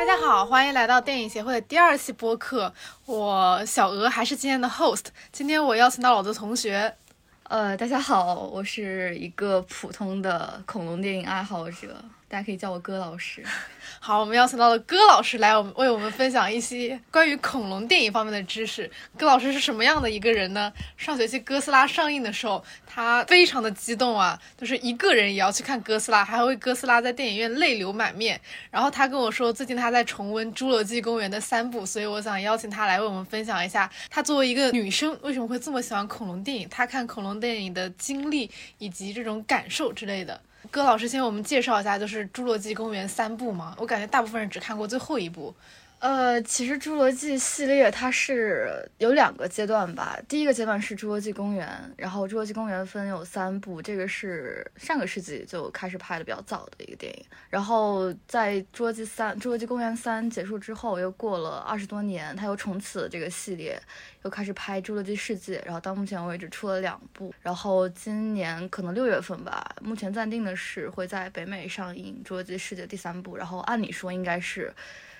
大家好，欢迎来到电影协会的第二期播客。我小鹅还是今天的 host。今天我邀请到了我的同学，呃，大家好，我是一个普通的恐龙电影爱好者，大家可以叫我戈老师。好，我们邀请到了戈老师来我们为我们分享一些关于恐龙电影方面的知识。戈老师是什么样的一个人呢？上学期哥斯拉上映的时候，他非常的激动啊，就是一个人也要去看哥斯拉，还为哥斯拉在电影院泪流满面。然后他跟我说，最近他在重温《侏罗纪公园》的三部，所以我想邀请他来为我们分享一下，他作为一个女生为什么会这么喜欢恐龙电影，他看恐龙电影的经历以及这种感受之类的。戈老师先我们介绍一下，就是《侏罗纪公园》三部嘛。我感觉大部分人只看过最后一部。呃，其实《侏罗纪》系列它是有两个阶段吧。第一个阶段是《侏罗纪公园》，然后《侏罗纪公园》分有三部，这个是上个世纪就开始拍的比较早的一个电影。然后在《侏罗纪三》《侏罗纪公园三》结束之后，又过了二十多年，它又重启了这个系列，又开始拍《侏罗纪世界》，然后到目前为止出了两部。然后今年可能六月份吧，目前暂定的是会在北美上映《侏罗纪世界》第三部。然后按理说应该是。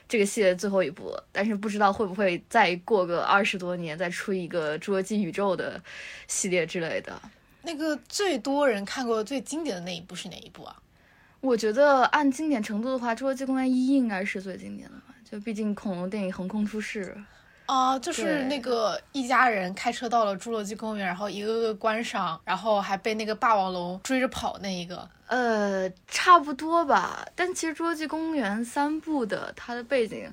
这个系列最后一部，但是不知道会不会再过个二十多年，再出一个侏罗纪宇宙的系列之类的。那个最多人看过最经典的那一部是哪一部啊？我觉得按经典程度的话，《侏罗纪公园一》应该是最经典的吧，就毕竟恐龙电影横空出世。啊，就是那个一家人开车到了侏罗纪公园，然后一个个观赏，然后还被那个霸王龙追着跑那一个。呃，差不多吧。但其实《侏罗纪公园》三部的它的背景，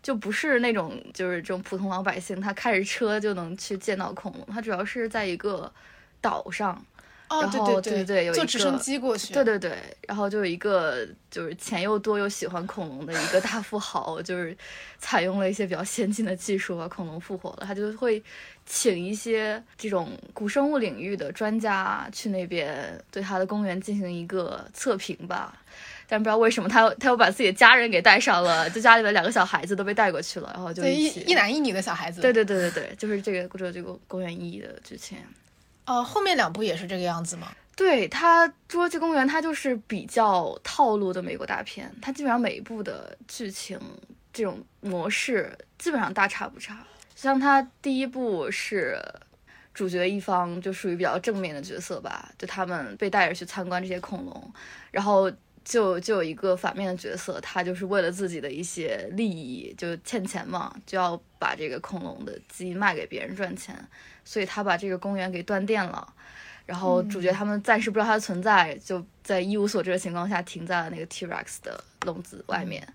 就不是那种就是这种普通老百姓，他开着车就能去见到恐龙。它主要是在一个岛上。哦，对对对对，有坐直升机过去。对对对，然后就有一个就是钱又多又喜欢恐龙的一个大富豪，就是采用了一些比较先进的技术把恐龙复活了。他就会请一些这种古生物领域的专家去那边对他的公园进行一个测评吧。但不知道为什么他他又把自己的家人给带上了，就家里的两个小孩子都被带过去了，然后就一一男一女的小孩子。对对对对对，就是这个这这个公园一的剧情。哦，后面两部也是这个样子吗？对它《侏罗纪公园》，它就是比较套路的美国大片，它基本上每一部的剧情这种模式基本上大差不差。像它第一部是主角一方就属于比较正面的角色吧，就他们被带着去参观这些恐龙，然后就就有一个反面的角色，他就是为了自己的一些利益，就欠钱嘛，就要把这个恐龙的基因卖给别人赚钱。所以他把这个公园给断电了，然后主角他们暂时不知道它的存在，就在一无所知的情况下停在了那个 T-Rex 的笼子外面，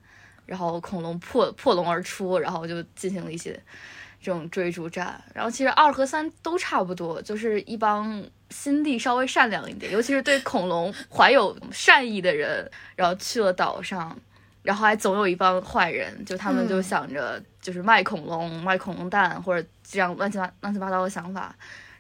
然后恐龙破破笼而出，然后就进行了一些这种追逐战。然后其实二和三都差不多，就是一帮心地稍微善良一点，尤其是对恐龙怀有善意的人，然后去了岛上，然后还总有一帮坏人，就他们就想着就是卖恐龙、卖恐龙蛋或者。这样乱七八乱七八糟的想法，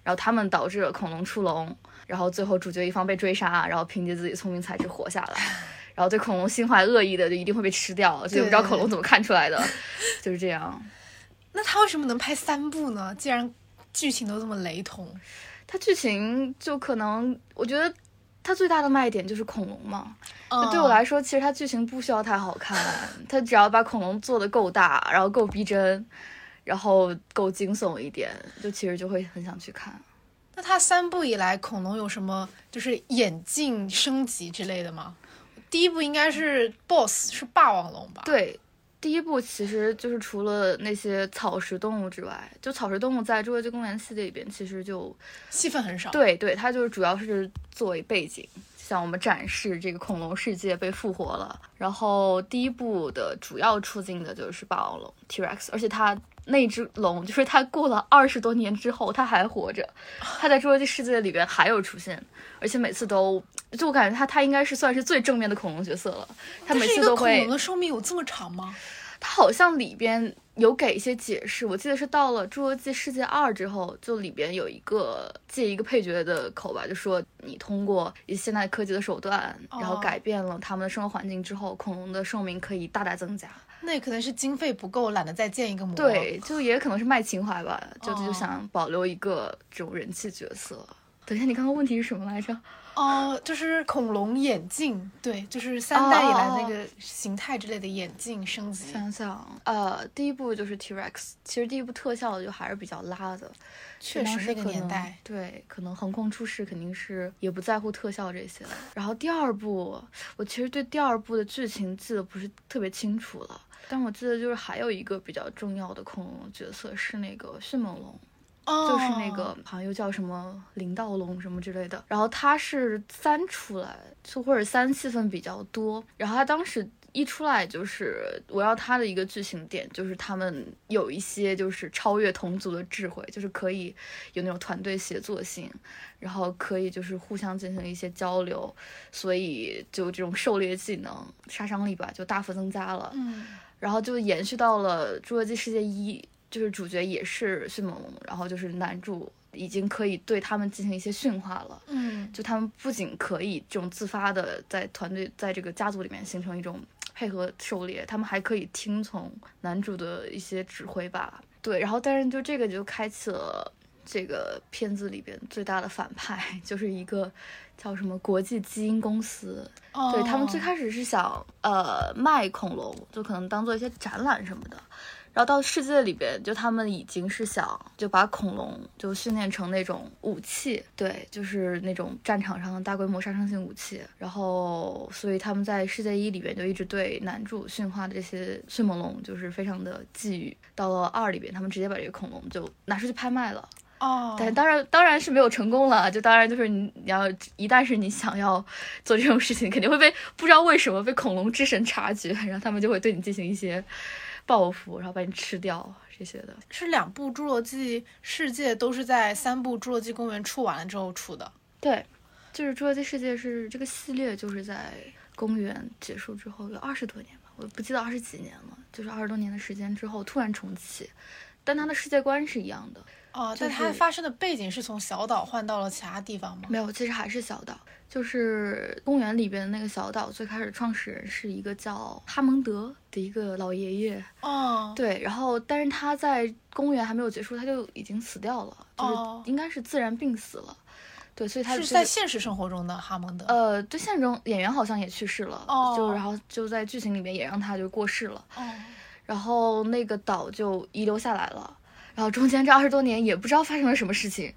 然后他们导致了恐龙出笼，然后最后主角一方被追杀，然后凭借自己聪明才智活下来，然后对恐龙心怀恶意的就一定会被吃掉，就不知道恐龙怎么看出来的，就是这样。那他为什么能拍三部呢？既然剧情都这么雷同，他剧情就可能我觉得他最大的卖点就是恐龙嘛。对我来说，其实它剧情不需要太好看，它只要把恐龙做的够大，然后够逼真。然后够惊悚一点，就其实就会很想去看。那它三部以来，恐龙有什么就是演进升级之类的吗？第一部应该是 BOSS 是霸王龙吧？对，第一部其实就是除了那些草食动物之外，就草食动物在侏罗纪公园系列里边其实就戏份很少。对对，它就是主要是作为背景，向我们展示这个恐龙世界被复活了。然后第一部的主要出镜的就是霸王龙 T-Rex，而且它。那只龙就是它过了二十多年之后，它还活着，它在侏罗纪世界里边还有出现，而且每次都，就我感觉它它应该是算是最正面的恐龙角色了。它每次都会。恐龙的寿命有这么长吗？它好像里边有给一些解释，我记得是到了侏罗纪世界二之后，就里边有一个借一个配角的口吧，就说你通过一些现代科技的手段，然后改变了他们的生活环境之后，恐龙的寿命可以大大增加。那可能是经费不够，懒得再建一个模。对，就也可能是卖情怀吧，就就想保留一个这种人气角色。等一下，你刚刚问题是什么来着？哦，就是恐龙眼镜，对，就是三代以来那个形态之类的眼镜升级。想想，呃，第一部就是 T Rex，其实第一部特效就还是比较拉的，确实那个年代，对，可能横空出世肯定是也不在乎特效这些。然后第二部，我其实对第二部的剧情记得不是特别清楚了，但我记得就是还有一个比较重要的恐龙角色是那个迅猛龙。就是那个好像又叫什么林道龙什么之类的，然后他是三出来，就或者三戏份比较多。然后他当时一出来，就是围绕他的一个剧情点，就是他们有一些就是超越同族的智慧，就是可以有那种团队协作性，然后可以就是互相进行一些交流，所以就这种狩猎技能杀伤力吧就大幅增加了。嗯，然后就延续到了《侏罗纪世界一》。就是主角也是迅猛龙，然后就是男主已经可以对他们进行一些驯化了。嗯，就他们不仅可以这种自发的在团队在这个家族里面形成一种配合狩猎，他们还可以听从男主的一些指挥吧。对，然后但是就这个就开启了这个片子里边最大的反派，就是一个叫什么国际基因公司。对他们最开始是想呃卖恐龙，就可能当做一些展览什么的。然后到世界里边，就他们已经是想就把恐龙就训练成那种武器，对，就是那种战场上的大规模杀伤性武器。然后，所以他们在世界一里边就一直对男主驯化的这些迅猛龙就是非常的觊觎。到了二里边，他们直接把这个恐龙就拿出去拍卖了。哦，但当然当然是没有成功了。就当然就是你你要一旦是你想要做这种事情，肯定会被不知道为什么被恐龙之神察觉，然后他们就会对你进行一些。报复，然后把你吃掉这些的，是两部《侏罗纪世界》都是在三部《侏罗纪公园》出完了之后出的。对，就是《侏罗纪世界》是这个系列，就是在公园结束之后有二十多年吧，我不记得二十几年了，就是二十多年的时间之后突然重启，但它的世界观是一样的。哦，但它发生的背景是从小岛换到了其他地方吗？没有，其实还是小岛。就是公园里边的那个小岛，最开始创始人是一个叫哈蒙德的一个老爷爷。哦，对，然后但是他在公园还没有结束，他就已经死掉了，就是应该是自然病死了。对，所以他是在现实生活中的哈蒙德。呃，对，现实中演员好像也去世了。哦，就然后就在剧情里面也让他就过世了。哦，然后那个岛就遗留下来了。然后中间这二十多年也不知道发生了什么事情，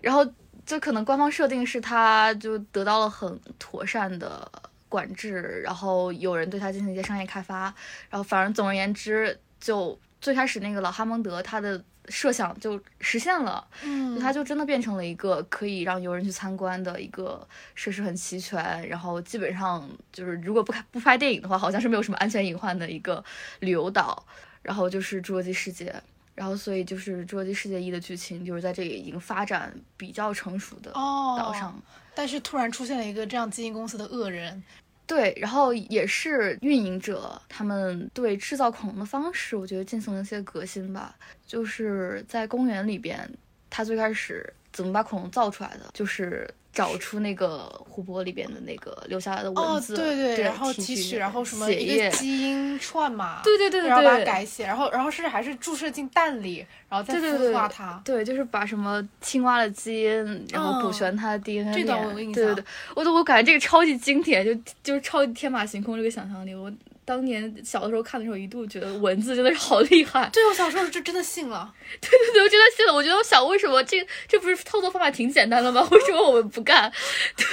然后就可能官方设定是他就得到了很妥善的管制，然后有人对他进行一些商业开发，然后反正总而言之，就最开始那个老哈蒙德他的设想就实现了，嗯，他就真的变成了一个可以让游人去参观的一个设施很齐全，然后基本上就是如果不开不拍电影的话，好像是没有什么安全隐患的一个旅游岛，然后就是侏罗纪世界。然后，所以就是《侏罗纪世界一》的剧情，就是在这个已经发展比较成熟的岛上，但是突然出现了一个这样基因公司的恶人，对，然后也是运营者，他们对制造恐龙的方式，我觉得进行了一些革新吧，就是在公园里边，他最开始怎么把恐龙造出来的，就是。找出那个湖泊里边的那个留下来的文字，对对，然后提取，然后什么一个基因串码，对对对对，然后把它改写，然后然后甚至还是注射进蛋里，然后再孵化它，对，就是把什么青蛙的基因，然后补全它的 DNA，这段我有印象，对对对，我都我感觉这个超级经典，就就是超级天马行空这个想象力，我。当年小的时候看的时候，一度觉得文字真的是好厉害。对我小时候就真的信了。对对对，我真的信了。我觉得我想，为什么这这不是操作方法挺简单的吗？为什么我们不干？对。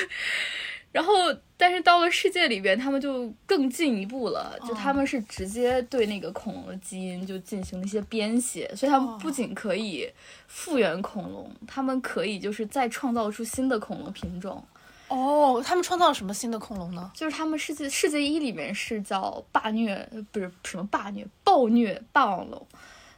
然后，但是到了世界里边，他们就更进一步了，就他们是直接对那个恐龙的基因就进行了一些编写，所以他们不仅可以复原恐龙，他们可以就是再创造出新的恐龙品种。哦，他们创造了什么新的恐龙呢？就是他们世界世界一里面是叫霸虐，不是什么霸虐，暴虐霸王龙，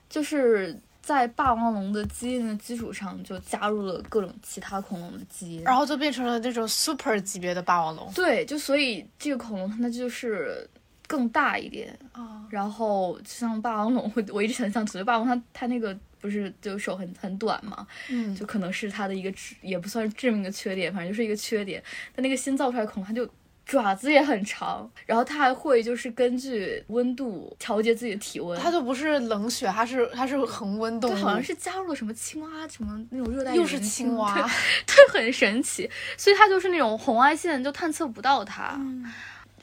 就是在霸王龙的基因的基础上，就加入了各种其他恐龙的基因，然后就变成了那种 super 级别的霸王龙。对，就所以这个恐龙它就是更大一点啊，然后像霸王龙，会我一直想象，觉得霸王它它那个。不是就手很很短嘛，嗯，就可能是它的一个也不算致命的缺点，反正就是一个缺点。但那个新造出来恐龙，它就爪子也很长，然后它还会就是根据温度调节自己的体温。它就不是冷血，它是它是恒温动物，它好像是加入了什么青蛙什么那种热带又是青蛙对，对，很神奇。所以它就是那种红外线就探测不到它。嗯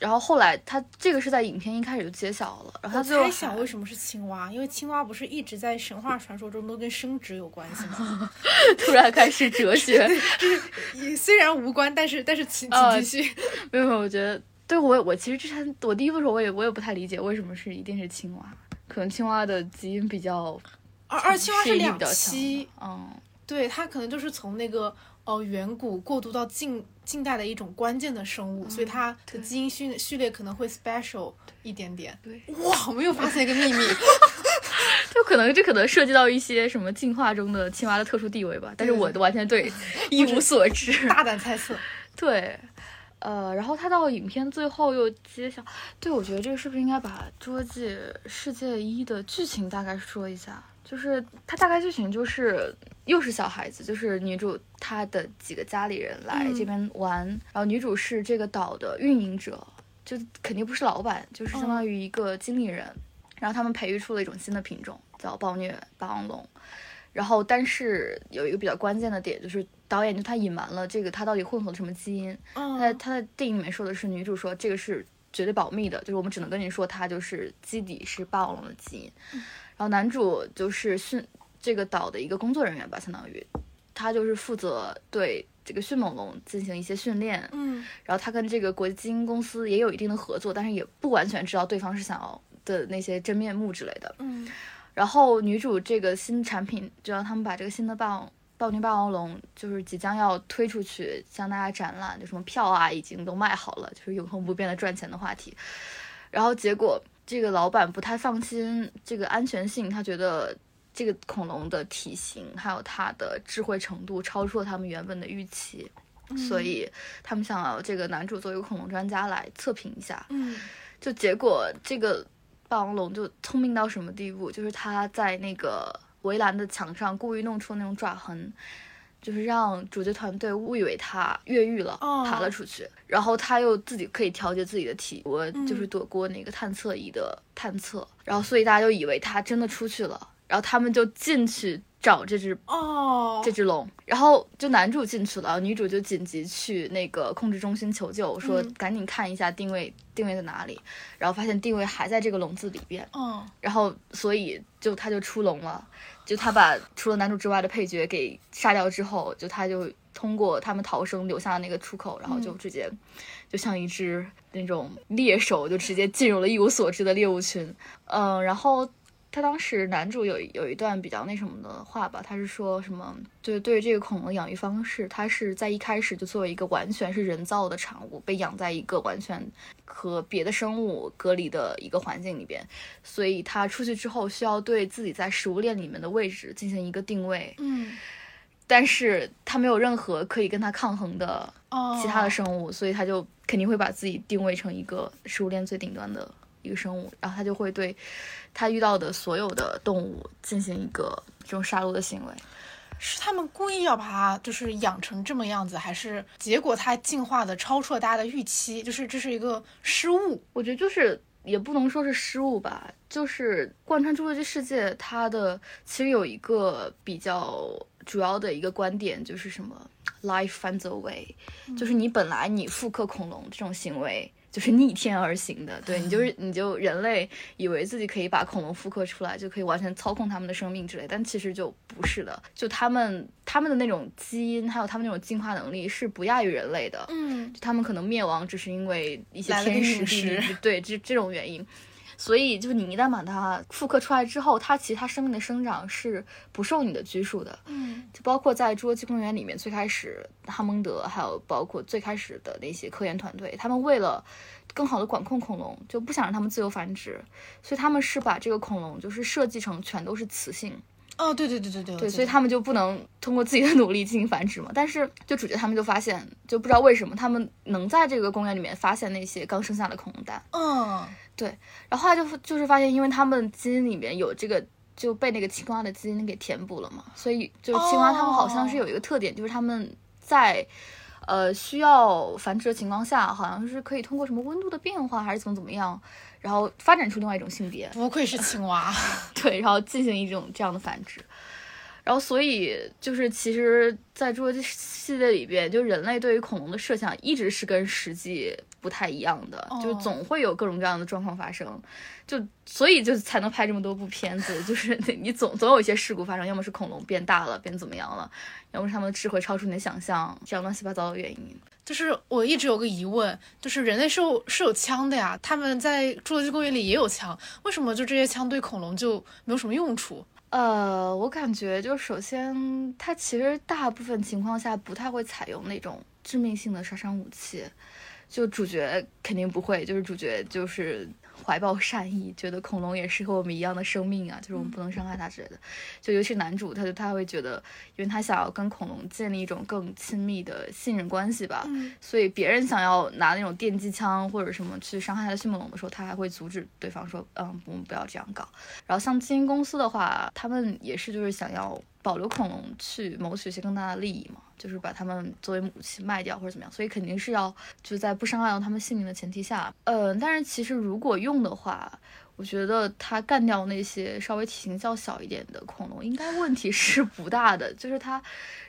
然后后来他这个是在影片一开始就揭晓了，然后猜想为什么是青蛙，因为青蛙不是一直在神话传说中都跟生殖有关系吗？突然开始哲学。也虽然无关，但是但是请呃请继续。没有，没有，我觉得对我我其实之前我第一部的时候我也我也不太理解为什么是一定是青蛙，可能青蛙的基因比较而而青蛙是两栖，嗯，对它可能就是从那个哦远古过渡到近近代的一种关键的生物，所以它的基因序序列可能会 special 一点点。对，哇，我们又发现一个秘密。就可能这可能涉及到一些什么进化中的青蛙的特殊地位吧，但是我完全对 一无所知。大胆猜测，对，呃，然后他到影片最后又揭晓，对我觉得这个是不是应该把《侏罗纪世界一》的剧情大概说一下？就是它大概剧情就是又是小孩子，就是女主她的几个家里人来嗯这边玩，然后女主是这个岛的运营者，就肯定不是老板，就是相当于一个经理人。然后他们培育出了一种新的品种，叫暴虐霸王龙。然后，但是有一个比较关键的点，就是导演就他隐瞒了这个他到底混合了什么基因。他在嗯他的电影里面说的是女主说这个是绝对保密的，就是我们只能跟你说它就是基底是霸王龙的基因。然后男主就是训这个岛的一个工作人员吧，相当于他就是负责对这个迅猛龙进行一些训练。嗯然后他跟这个国际基因公司也有一定的合作，但是也不完全知道对方是想要的那些真面目之类的。嗯然后女主这个新产品，就让他们把这个新的霸王暴虐霸王龙，就是即将要推出去向大家展览，就什么票啊已经都卖好了，就是永恒不变的赚钱的话题。然后结果这个老板不太放心这个安全性，他觉得这个恐龙的体型还有它的智慧程度超出了他们原本的预期，所以他们想要这个男主作为一个恐龙专家来测评一下。嗯。就结果这个霸王龙就聪明到什么地步，就是他在那个围栏的墙上故意弄出那种爪痕，就是让主角团队误以为他越狱了，哦。爬了出去，然后他又自己可以调节自己的体温，嗯就是躲过那个探测仪的探测，然后所以大家就以为他真的出去了，然后他们就进去找这只哦。这只龙，然后就男主进去了，女主就紧急去那个控制中心求救，说嗯。赶紧看一下定位，定位在哪里，然后发现定位还在这个笼子里边，嗯然后所以就他就出笼了，就他把除了男主之外的配角给杀掉之后，就他就通过他们逃生留下那个出口，然后就嗯。直接就像一只那种猎手，就直接进入了一无所知的猎物群，嗯，然后。他当时男主有有一段比较那什么的话吧，他是说什么，就是对于这个恐龙的养育方式，他是在一开始就作为一个完全是人造的产物，被养在一个完全和别的生物隔离的一个环境里边，所以他出去之后需要对自己在食物链里面的位置进行一个定位，嗯。但是他没有任何可以跟他抗衡的哦，其他的生物，所以他就肯定会把自己定位成一个食物链最顶端的一个生物，然后它就会对它遇到的所有的动物进行一个这种杀戮的行为。是他们故意要把它就是养成这么样子，还是结果它进化的超出了大家的预期？就是这是一个失误。我觉得就是也不能说是失误吧，就是贯穿《侏罗纪世界》，它的其实有一个比较主要的一个观点，就是什么 “life finds a way”，、就是你本来你复刻恐龙这种行为。就是逆天而行的，对你就是你就人类以为自己可以把恐龙复刻出来，就可以完全操控他们的生命之类，但其实就不是的。就他们他们的那种基因，还有他们那种进化能力是不亚于人类的。嗯他们可能灭亡只是因为一些天时地利，对这这种原因。所以，就是你一旦把它复刻出来之后，它其实它生命的生长是不受你的拘束的。嗯就包括在《侏罗纪公园》里面，最开始哈蒙德，还有包括最开始的那些科研团队，他们为了更好的管控恐龙，就不想让它们自由繁殖，所以他们是把这个恐龙就是设计成全都是雌性。哦，对对对对对，对，所以他们就不能通过自己的努力进行繁殖嘛。但是，就主角他们就发现，就不知道为什么他们能在这个公园里面发现那些刚生下的恐龙蛋，嗯。对然后后来就就是发现，因为他们基因里面有这个就被那个青蛙的基因给填补了嘛，所以就是青蛙它们好像是有一个特点，就是他们在呃，需要繁殖的情况下，好像是可以通过什么温度的变化还是怎么怎么样，然后发展出另外一种性别，不愧是青蛙。对，然后进行一种这样的繁殖。然后，所以就是其实，在侏罗纪系列里边，就人类对于恐龙的设想一直是跟实际不太一样的，就哦总会有各种各样的状况发生，就所以就才能拍这么多部片子，就是你总总有一些事故发生，要么是恐龙变大了，变怎么样了，要么是他们的智慧超出你的想象，这样乱七八糟的原因。就是我一直有个疑问，就是人类是有是有枪的呀，他们在侏罗纪公园里也有枪，为什么就这些枪对恐龙就没有什么用处？呃，我感觉就首先，它其实大部分情况下不太会采用那种致命性的杀伤武器，就主角肯定不会，就是主角就是怀抱善意，觉得恐龙也是和我们一样的生命啊，就是我们不能伤害它之类的。就尤其男主，他就他会觉得，因为他想要跟恐龙建立一种更亲密的信任关系吧，嗯所以别人想要拿那种电击枪或者什么去伤害他的迅猛龙的时候，他还会阻止对方说，嗯，我们不要这样搞。然后像基因公司的话，他们也是就是想要保留恐龙去谋取一些更大的利益嘛，就是把它们作为武器卖掉或者怎么样，所以肯定是要就在不伤害到它们性命的前提下，嗯，但是其实如果用的话。我觉得他干掉那些稍微体型较小一点的恐龙，应该问题是不大的。就是他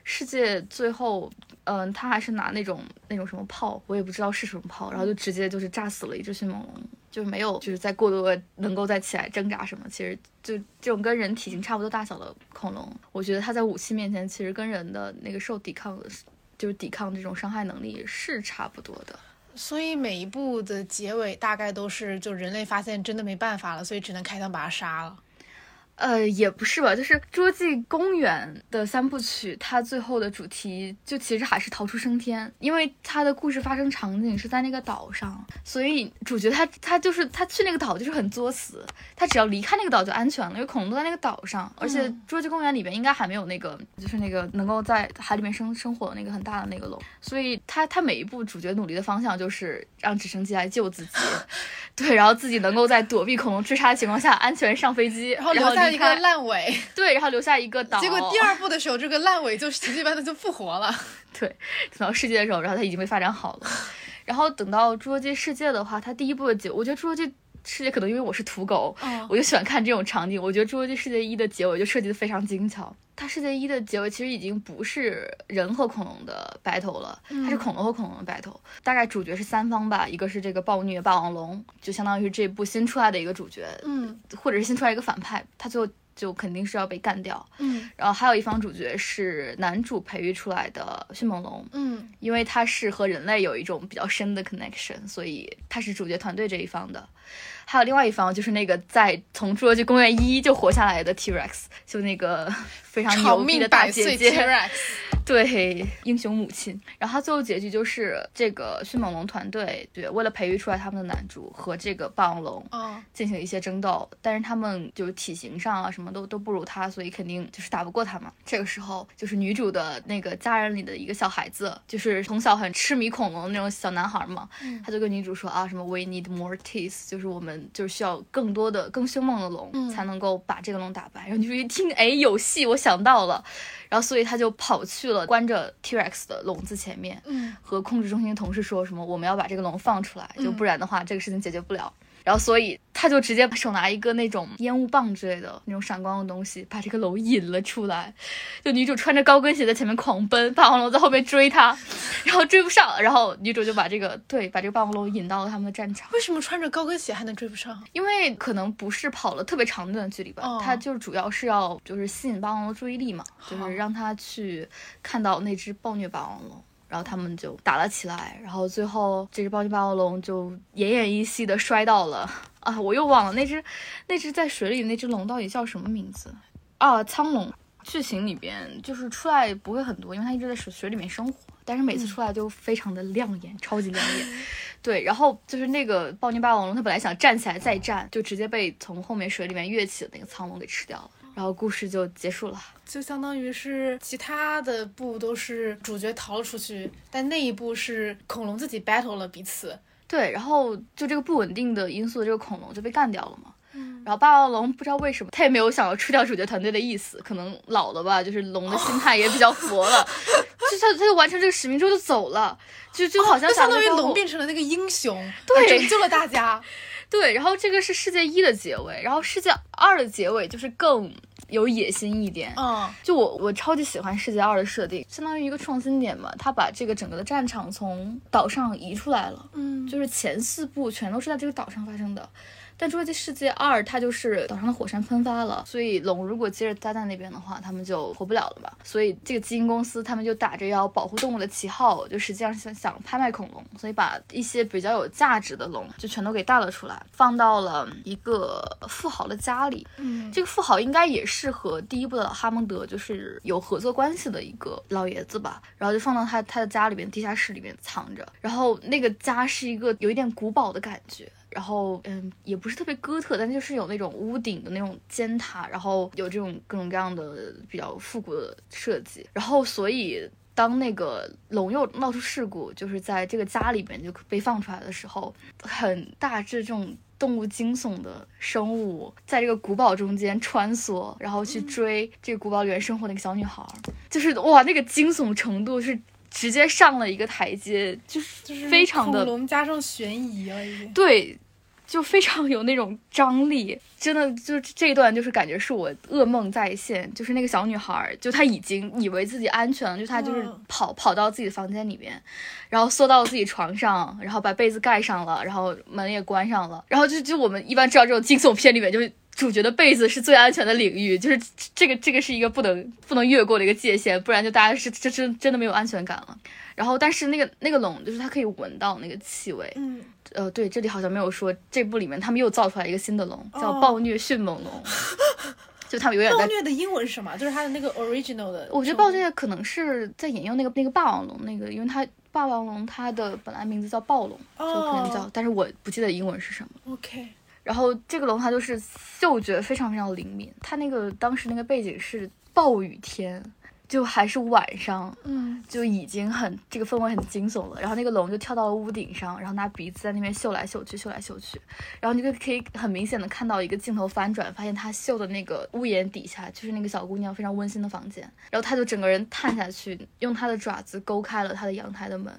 世界最后，嗯、他还是拿那种那种什么炮，我也不知道是什么炮，然后就直接就是炸死了一只迅猛龙，就是没有就是在过多的能够再起来挣扎什么。其实就这种跟人体型差不多大小的恐龙，我觉得它在武器面前，其实跟人的那个受抵抗的，就是抵抗这种伤害能力是差不多的。所以每一部的结尾大概都是，就人类发现真的没办法了，所以只能开枪把他杀了。呃，也不是吧，就是《侏罗纪公园》的三部曲，它最后的主题就其实还是逃出升天，因为它的故事发生场景是在那个岛上，所以主角他他就是他去那个岛就是很作死，他只要离开那个岛就安全了，因为恐龙都在那个岛上，而且《侏罗纪公园》里边应该还没有那个就是那个能够在海里面生生活的那个很大的那个龙，所以他他每一步主角努力的方向就是让直升机来救自己，对，然后自己能够在躲避恐龙追杀的情况下安全上飞机，然后留下一个烂尾，对，然后留下一个岛。结果第二部的时候，这个烂尾就奇迹般的就复活了。对，等到世界的时候，然后它已经被发展好了。然后等到侏罗纪世界的话，它第一部的结，我觉得侏罗纪世界可能因为我是土狗，哦我就喜欢看这种场景。我觉得侏罗纪世界一的结尾就设计的非常精巧。它世界一的结尾其实已经不是人和恐龙的 battle 了，它是恐龙和恐龙的 battle。大概主角是三方吧，一个是这个暴虐霸王龙，就相当于这部新出来的一个主角，嗯或者是新出来一个反派，他最后就肯定是要被干掉。嗯然后还有一方主角是男主培育出来的迅猛龙，嗯因为他是和人类有一种比较深的 connection，所以他是主角团队这一方的。还有另外一方就是那个在从侏罗纪公园一就活下来的 T-Rex，就那个 非常长命牛逼的大姐 T 姐，Rex，对英雄母亲。然后他最后结局就是这个迅猛龙团队对为了培育出来他们的男主和这个霸王龙哦进行一些争斗，但是他们就是体型上啊什么都都不如他，所以肯定就是打不过他嘛。这个时候，就是女主的那个家人里的一个小孩子，就是从小很痴迷恐龙的那种小男孩嘛，他就跟女主说啊什么 We need more teeth，就是我们就是需要更多的更凶猛的龙、嗯才能够把这个龙打败。然后女主一听，哎有戏，我想到了，然后所以他就跑去了关着 T-Rex 的笼子前面，嗯和控制中心的同事说什么我们要把这个龙放出来，就嗯不然的话这个事情解决不了。然后所以他就直接手拿一个那种烟雾棒之类的那种闪光的东西，把这个楼引了出来。就女主穿着高跟鞋在前面狂奔，霸王龙在后面追她，然后追不上，然后女主就把这个对把这个霸王龙引到了他们的战场。为什么穿着高跟鞋还能追不上？因为可能不是跑了特别长的段距离吧，哦它就主要是要就是吸引霸王龙注意力嘛，就是让他去看到那只暴虐霸王龙。然后他们就打了起来，然后最后这只暴虐霸王龙就奄奄一息的摔到了啊！我又忘了那只那只在水里的那只龙到底叫什么名字啊？苍龙。剧情里边就是出来不会很多，因为它一直在水水里面生活，但是每次出来就非常的亮眼，超级亮眼。对，然后就是那个暴虐霸王龙，它本来想站起来再战，就直接被从后面水里面跃起的那个苍龙给吃掉了，然后故事就结束了。就相当于是其他的部都是主角逃了出去，但那一部是恐龙自己 battle 了彼此。对，然后就这个不稳定的因素，这个恐龙就被干掉了嘛。然后霸王龙不知道为什么他也没有想要吃掉主角团队的意思，可能老了吧，就是龙的心态也比较佛了，就他他就完成这个使命之后就走了，就就好像就相当于龙变成了那个英雄，对拯救了大家。对，然后这个是世界一的结尾，然后世界二的结尾就是更有野心一点。嗯就我我超级喜欢世界二的设定，相当于一个创新点嘛，他把这个整个的战场从岛上移出来了，嗯，就是前四部全都是在这个岛上发生的。但《侏罗纪世界二》它就是岛上的火山喷发了，所以龙如果接着待在那边的话，他们就活不了了嘛。所以这个基因公司他们就打着要保护动物的旗号，就实际上想想拍卖恐龙，所以把一些比较有价值的龙就全都给带了出来，放到了一个富豪的家里。嗯这个富豪应该也是和第一部的哈蒙德就是有合作关系的一个老爷子吧，然后就放到他他的家里边地下室里面藏着，然后那个家是一个有一点古堡的感觉。然后，嗯，也不是特别哥特，但就是有那种屋顶的那种尖塔，然后有这种各种各样的比较复古的设计。然后，所以当那个龙又闹出事故，就是在这个家里面就被放出来的时候，很大致这种动物惊悚的生物在这个古堡中间穿梭，然后去追这个古堡里面生活那个小女孩儿，就是哇，那个惊悚程度是直接上了一个台阶，就是就是非常的恐龙加上悬疑了，已经。对，就非常有那种张力，真的就这一段就是感觉是我噩梦再现，就是那个小女孩儿，就她已经以为自己安全了，就她就是嗯跑、跑到自己的房间里面，然后缩到自己床上，然后把被子盖上了，然后门也关上了，然后就就我们一般知道这种惊悚片里面就是。主角的被子是最安全的领域，就是这个这个是一个不能不能越过的一个界限，不然就大家是这真真的没有安全感了。然后，但是那个那个龙就是它可以闻到那个气味，嗯，呃，对，这里好像没有说，这部里面他们又造出来一个新的龙，叫哦暴虐迅猛龙，就他们有点。暴虐的英文是什么？就是他的那个 original 的。我觉得暴虐可能是在引用那个那个霸王龙那个，因为它霸王龙它的本来名字叫暴龙，就可能叫，哦但是我不记得英文是什么。OK，然后这个龙它就是嗅觉非常非常灵敏，它那个当时那个背景是暴雨天，就还是晚上，嗯，就已经很这个氛围很惊悚了。然后那个龙就跳到了屋顶上，然后拿鼻子在那边嗅来嗅去，嗅来嗅去。然后你就可以很明显的看到一个镜头翻转，发现他嗅的那个屋檐底下就是那个小姑娘非常温馨的房间。然后他就整个人探下去，用他的爪子勾开了他的阳台的门。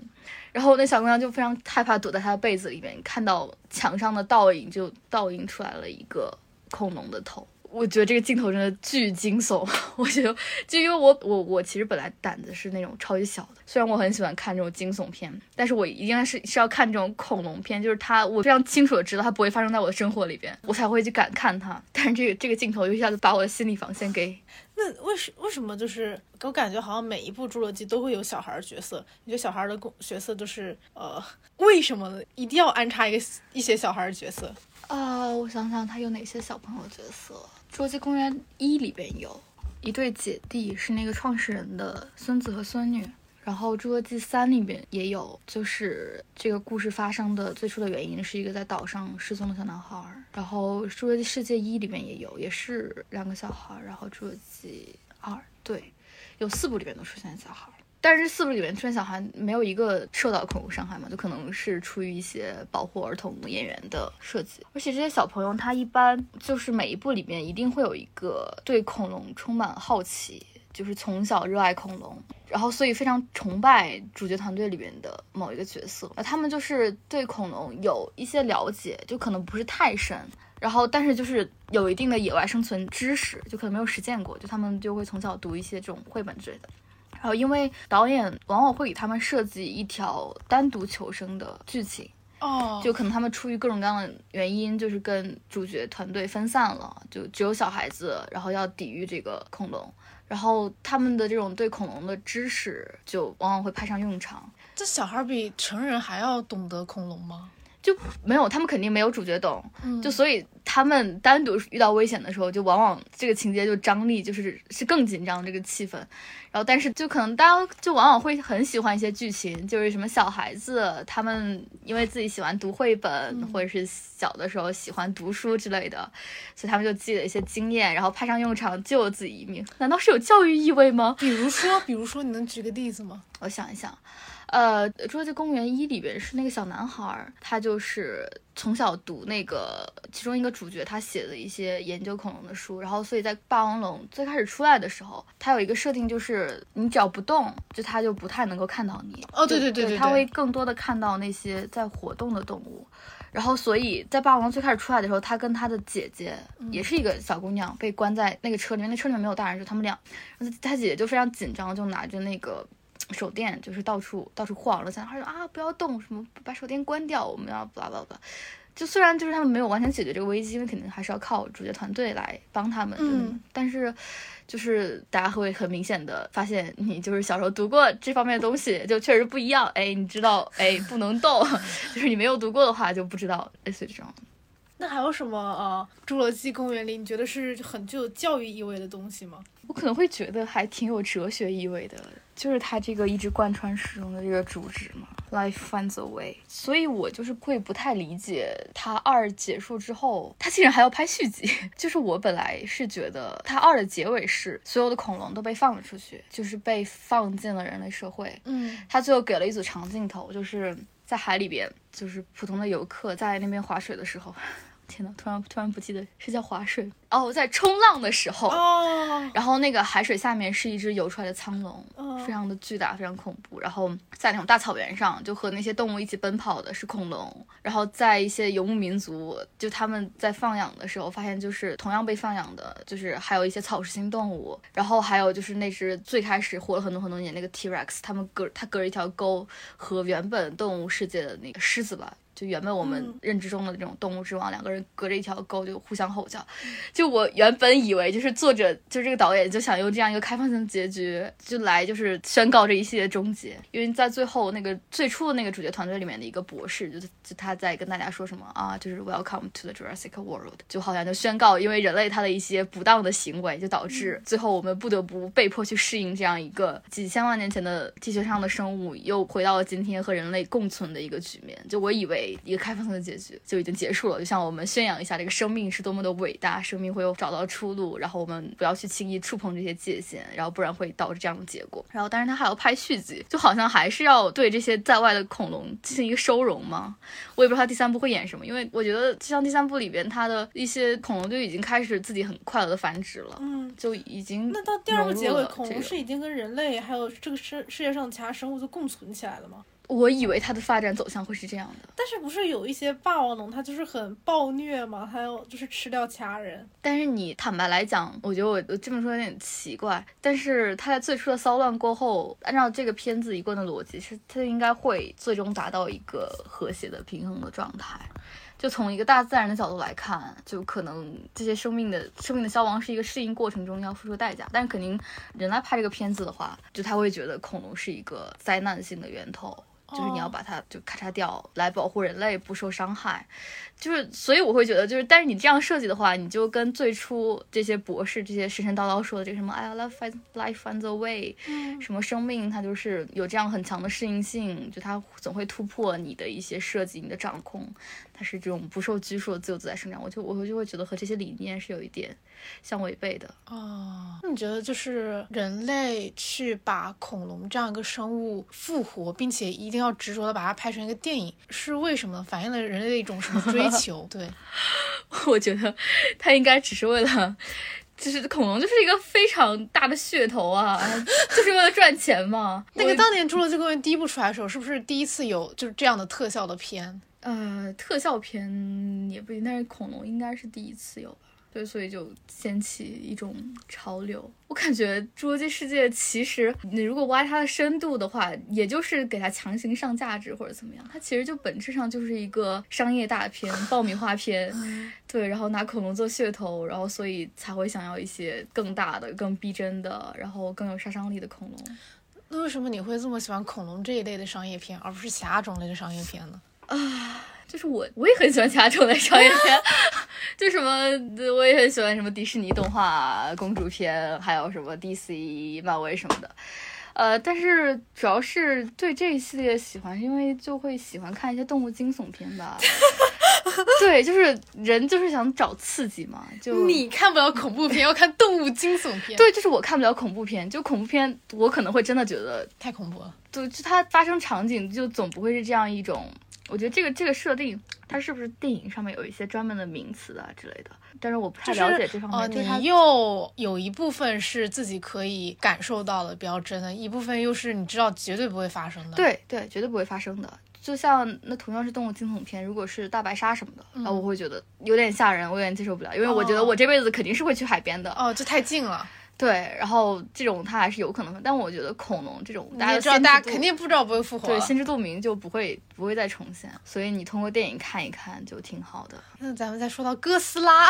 然后那小姑娘就非常害怕，躲在她的被子里面，看到墙上的倒影，就倒映出来了一个恐龙的头。我觉得这个镜头真的巨惊悚，我觉得就因为我我我其实本来胆子是那种超级小的，虽然我很喜欢看这种惊悚片，但是我一定是是要看这种恐龙片，就是它我非常清楚的知道它不会发生在我的生活里边，我才会去敢看它。但是这个这个镜头一下子把我的心理防线给 那为什为什么就是我感觉好像每一部侏罗纪都会有小孩儿角色？你觉得小孩儿的公角色就是呃，为什么一定要安插一个一些小孩儿角色？啊、我想想，他有哪些小朋友角色？《侏罗纪公园一》里边有一对姐弟，是那个创始人的孙子和孙女。然后《侏罗纪三》里边也有，就是这个故事发生的最初的原因是一个在岛上失踪的小男孩。然后《侏罗纪世界一》里边也有，也是两个小孩。然后《侏罗纪二》对，有四部里边都出现小孩。但是四部里面出现小孩，没有一个受到恐怖伤害嘛，就可能是出于一些保护儿童演员的设计。而且这些小朋友他一般就是每一部里面一定会有一个对恐龙充满好奇，就是从小热爱恐龙，然后所以非常崇拜主角团队里面的某一个角色。他们就是对恐龙有一些了解，就可能不是太深。然后，但是就是有一定的野外生存知识，就可能没有实践过，就他们就会从小读一些这种绘本之类的。然后，因为导演往往会给他们设计一条单独求生的剧情，哦，就可能他们出于各种各样的原因，就是跟主角团队分散了，就只有小孩子，然后要抵御这个恐龙，然后他们的这种对恐龙的知识就往往会派上用场。这小孩儿比成人还要懂得恐龙吗？就没有，他们肯定没有主角懂，嗯就所以他们单独遇到危险的时候，就往往这个情节就张力就是是更紧张这个气氛，然后但是就可能大家就往往会很喜欢一些剧情，就是什么小孩子他们因为自己喜欢读绘本，或者是小的时候喜欢读书之类的，所以他们就积累一些经验，然后派上用场救了自己一命。难道是有教育意味吗？比如说，比如说，你能举个例子吗？我想一想，呃，《侏罗纪公园一》里边是那个小男孩儿，他就是从小读那个其中一个主角他写的一些研究恐龙的书，然后所以在霸王龙最开始出来的时候，他有一个设定就是你只要不动，就他就不太能够看到你。哦对对对对对它会更多的看到那些在活动的动物。然后，所以在霸王龙最开始出来的时候，他跟他的姐姐也是一个小姑娘，被关在那个车里面，那车里面没有大人，就他们俩。他姐姐就非常紧张，就拿着那个手电，就是到处到处晃了。小男孩说啊，不要动，什么把手电关掉，我们要巴拉巴拉。就虽然就是他们没有完全解决这个危机，因为肯定还是要靠主角团队来帮他们。嗯，但是就是大家会很明显的发现，你就是小时候读过这方面的东西，就确实不一样。哎，你知道，哎，不能动，就是你没有读过的话就不知道类似于这种。那还有什么呃，《侏罗纪公园》里你觉得是很具有教育意味的东西吗？我可能会觉得还挺有哲学意味的，就是它这个一直贯穿始终的这个主旨嘛，Life finds a way。所以我就是会不太理解，它二结束之后，它竟然还要拍续集。就是我本来是觉得它二的结尾是所有的恐龙都被放了出去，就是被放进了人类社会。嗯它最后给了一组长镜头，就是在海里边，就是普通的游客在那边划水的时候。天呐，突然突然不记得是叫划水哦，在冲浪的时候，哦，然后那个海水下面是一只游出来的苍龙，嗯非常的巨大，非常恐怖。然后在那种大草原上，就和那些动物一起奔跑的是恐龙。然后在一些游牧民族，就他们在放养的时候，发现就是同样被放养的，就是还有一些草食性动物。然后还有就是那只最开始活了很多很多年那个 T Rex，他们隔它隔着一条沟和原本动物世界的那个狮子吧。就原本我们嗯认知中的这种动物之王，两个人隔着一条沟就互相吼叫。就我原本以为就是作者就是这个导演就想用这样一个开放性的结局，就来就是宣告这一系列终结。因为在最后那个最初的那个主角团队里面的一个博士，就是就他在跟大家说什么啊，就是 Welcome to the Jurassic World，就好像就宣告，因为人类他的一些不当的行为，就导致最后我们不得不被迫去适应这样一个几千万年前的地球上的生物又回到了今天和人类共存的一个局面。就我以为一个开放性的结局就已经结束了，就像我们宣扬一下这个生命是多么的伟大，生命会有找到出路，然后我们不要去轻易触碰这些界限，然后不然会导致这样的结果。然后，但是他还要拍续集，就好像还是要对这些在外的恐龙进行一个收容嘛。我也不知道他第三部会演什么，因为我觉得就像第三部里边，它的一些恐龙就已经开始自己很快乐的繁殖了，嗯。就已经那到第二部结尾，恐龙是已经跟人类还有这个世世界上其他生物就共存起来了吗？我以为它的发展走向会是这样的。但是不是有一些霸王龙，它就是很暴虐嘛，还有就是吃掉其他人。但是你坦白来讲，我觉得我我这么说有点奇怪。但是它在最初的骚乱过后，按照这个片子一贯的逻辑，是他应该会最终达到一个和谐的平衡的状态。就从一个大自然的角度来看，就可能这些生命的生命的消亡是一个适应过程中要付出代价。但是肯定人来拍这个片子的话，就他会觉得恐龙是一个灾难性的源头。就是你要把它就咔嚓掉，来保护人类不受伤害。就是，所以我会觉得，就是，但是你这样设计的话，你就跟最初这些博士、这些神神叨叨说的这个什么，哎呀，life finds life finds a way，、嗯。什么生命它就是有这样很强的适应性，就它总会突破你的一些设计、你的掌控，它是这种不受拘束的自由自在生长。我就我就会觉得和这些理念是有一点相违背的。哦，那你觉得就是人类去把恐龙这样一个生物复活，并且一定要执着的把它拍成一个电影，是为什么？反映了人类的一种什么追 求？对，我觉得它应该只是为了，就是恐龙就是一个非常大的噱头啊，就是为了赚钱嘛。那个当年《侏罗纪公园》第一部出来的时候，是不是第一次有就是这样的特效的片？呃，特效片也不一定，但是恐龙应该是第一次有吧。对，所以就掀起一种潮流。我感觉《侏罗纪世界》其实你如果挖它的深度的话，也就是给它强行上价值或者怎么样，它其实就本质上就是一个商业大片、爆米花片。对，然后拿恐龙做噱头，然后所以才会想要一些更大的、更逼真的，然后更有杀伤力的恐龙。那为什么你会这么喜欢恐龙这一类的商业片，而不是其他种类的商业片呢？就是我，我也很喜欢其他种类商业片，就什么，我也很喜欢什么迪士尼动画、公主片，还有什么 DC、漫威什么的。呃，但是主要是对这一系列喜欢，因为就会喜欢看一些动物惊悚片吧。对，就是人就是想找刺激嘛，就 你看不了恐怖片，要看动物惊悚片，对，就是我看不了恐怖片，就恐怖片我可能会真的觉得，太恐怖了。对，就它发生场景就总不会是这样一种。我觉得这个这个设定，它是不是电影上面有一些专门的名词啊之类的？但是我不太了解这方面。哦，就是它你又有一部分是自己可以感受到的比较真的，一部分又是你知道绝对不会发生的。，对对，绝对不会发生的。就像那同样是动物惊悚片，如果是大白鲨什么的，啊、我会觉得有点吓人，我有点接受不了，因为我觉得哦我这辈子肯定是会去海边的。哦，这太近了，对，然后这种它还是有可能的，但我觉得恐龙这种大家知道大家肯定不知道不会复活。对心知肚明就不会不会再重现，所以你通过电影看一看就挺好的那咱们再说到哥斯拉，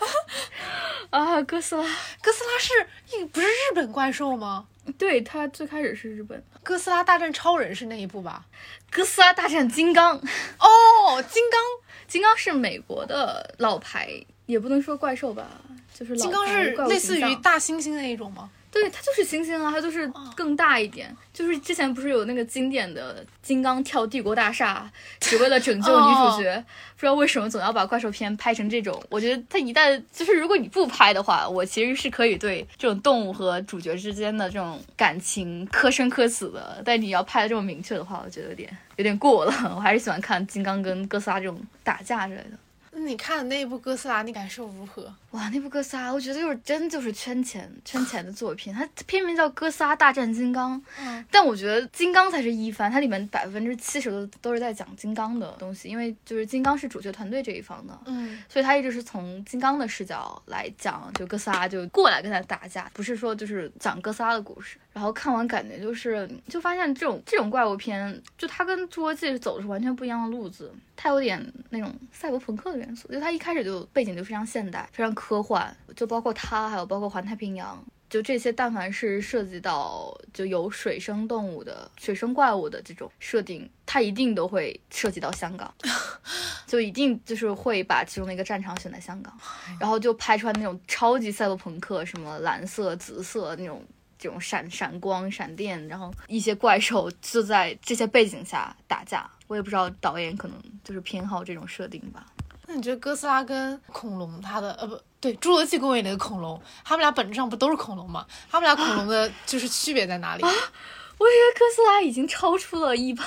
啊。哥斯拉，哥斯拉是一不是日本怪兽吗？对，它最开始是日本的。哥斯拉大战超人是那一部吧？哥斯拉大战金刚，哦，金刚，金刚是美国的老牌，也不能说怪兽吧，就是老金刚是类似于大猩猩的那一种吗？对，它就是猩猩啊，它就是更大一点。就是之前不是有那个经典的金刚跳帝国大厦，只为了拯救女主角，不知道为什么总要把怪兽片拍成这种。我觉得它一旦就是如果你不拍的话，我其实是可以对这种动物和主角之间的这种感情磕生磕死的。但你要拍的这么明确的话，我觉得有点有点过了。我还是喜欢看金刚跟哥斯拉这种打架之类的。那你看的那一部哥斯拉，你感受如何？哇，那部哥斯拉，我觉得就是真就是圈钱圈钱的作品。它片名叫《哥斯拉大战金刚》，嗯但我觉得金刚才是一番，它里面百分之七十都都是在讲金刚的东西，因为就是金刚是主角团队这一方的，嗯，所以他一直是从金刚的视角来讲，就哥斯拉就过来跟他打架，不是说就是讲哥斯拉的故事。然后看完感觉就是，就发现这种这种怪物片，就它跟侏罗纪走的是完全不一样的路子，它有点那种赛博朋克的元素，就它一开始就背景就非常现代，非常科幻，就包括它，还有包括环太平洋。就这些，但凡是涉及到就有水生动物的、水生怪物的这种设定，它一定都会涉及到香港。就一定就是会把其中的一个战场选在香港，然后就拍出来那种超级赛博朋克，什么蓝色、紫色那种这种闪闪光、闪电，然后一些怪兽就在这些背景下打架。我也不知道导演可能就是偏好这种设定吧。那你觉得哥斯拉跟恐龙它的呃不对，侏罗纪公园里的恐龙，它们俩本质上不都是恐龙吗？它们俩恐龙的就是区别在哪里？啊我觉得哥斯拉已经超出了一般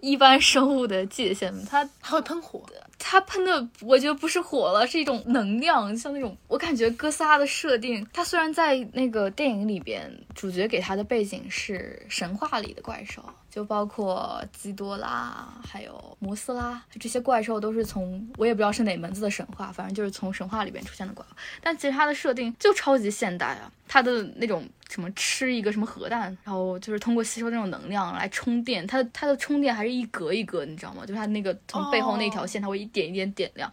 一般生物的界限，它它会喷火，它喷的，我觉得不是火了，是一种能量，像那种我感觉哥斯拉的设定，它虽然在那个电影里边，主角给他的背景是神话里的怪兽，就包括基多拉，还有摩斯拉，这些怪兽都是从我也不知道是哪门子的神话，反正就是从神话里边出现的怪物。但其实它的设定就超级现代啊，它的那种什么吃一个什么核弹，然后就是通过吸收那种能量来充电，它的它的充电还是一格一格，你知道吗？就是它那个从背后那条线，它会一点一点点亮，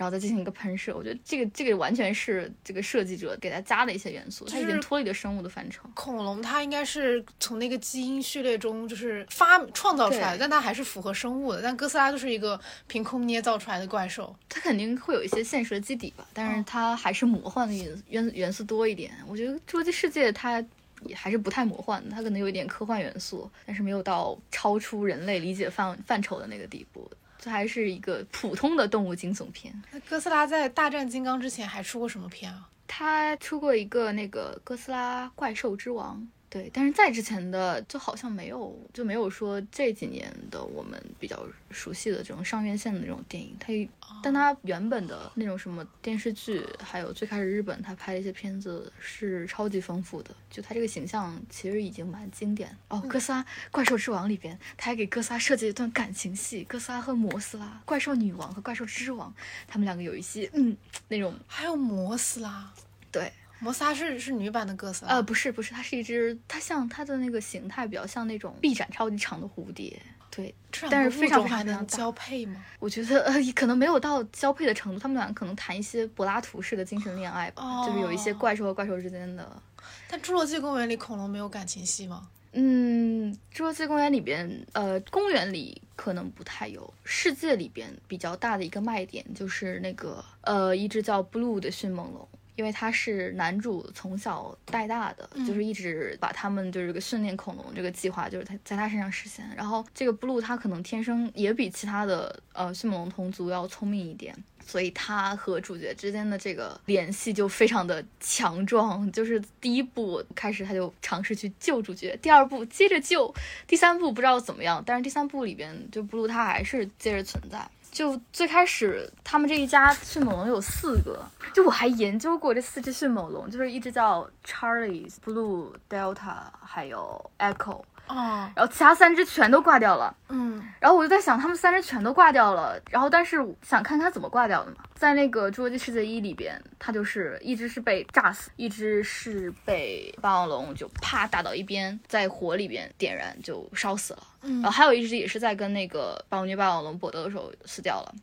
然后再进行一个喷射。我觉得这个这个完全是这个设计者给它加的一些元素，它已经脱离了生物的范畴。恐龙它应该是从那个基因序列中就是发创造出来的，但它还是符合生物的。但哥斯拉就是一个凭空捏造出来的怪兽。它肯定会有一些现实的基底吧，但是它还是魔幻的元元元素多一点。我觉得《侏罗纪世界》它也还是不太魔幻的，它可能有一点科幻元素，但是没有到超出人类理解范范畴的那个地步。这还是一个普通的动物惊悚片。那哥斯拉在大战金刚之前还出过什么片啊？他出过一个那个《哥斯拉怪兽之王》，对，但是在之前的就好像没有，就没有说这几年的我们比较熟悉的这种上院线的那种电影。它，但它原本的那种什么电视剧，还有最开始日本它拍的一些片子是超级丰富的。就他这个形象其实已经蛮经典哦。哥斯拉怪兽之王里边，他还给哥斯拉设计了一段感情戏，哥斯拉和摩斯拉，怪兽女王和怪兽之王，他们两个有一些嗯那种还有摩斯拉，对。摩斯拉是是女版的哥斯拉，呃，不是不是，它是一只，它像它的那个形态比较像那种臂展超级长的蝴蝶，对，但是非常非常非常大能交配吗？我觉得呃可能没有到交配的程度，他们俩可能谈一些柏拉图式的精神恋爱吧，就是有一些哦怪兽和怪兽之间的。但侏罗纪公园里恐龙没有感情戏吗？嗯，侏罗纪公园里边，呃，公园里可能不太有，世界里边比较大的一个卖点就是那个呃，一只叫 Blue 的迅猛龙。因为他是男主从小带大的，就是一直把他们就是这个训练恐龙这个计划，就是他在他身上实现。然后这个 Blue 他可能天生也比其他的呃迅猛龙同族要聪明一点。所以他和主角之间的这个联系就非常的强壮，就是第一部开始他就尝试去救主角，第二部接着救，第三部不知道怎么样，但是第三部里边就布鲁他还是接着存在。就最开始他们这一家迅猛龙有四个，就我还研究过这四只迅猛龙，就是一只叫 Charlie、Blue、Delta，还有 Echo。哦，然后其他三只全都挂掉了。嗯，然后我就在想，他们三只全都挂掉了，然后但是想看他怎么挂掉的嘛。在那个《侏罗纪世界一》里边，它就是一只是被炸死，一只是被霸王龙就啪打到一边，在火里边点燃就烧死了。嗯，然后还有一只也是在跟那个霸王女霸王龙搏斗的时候死掉了。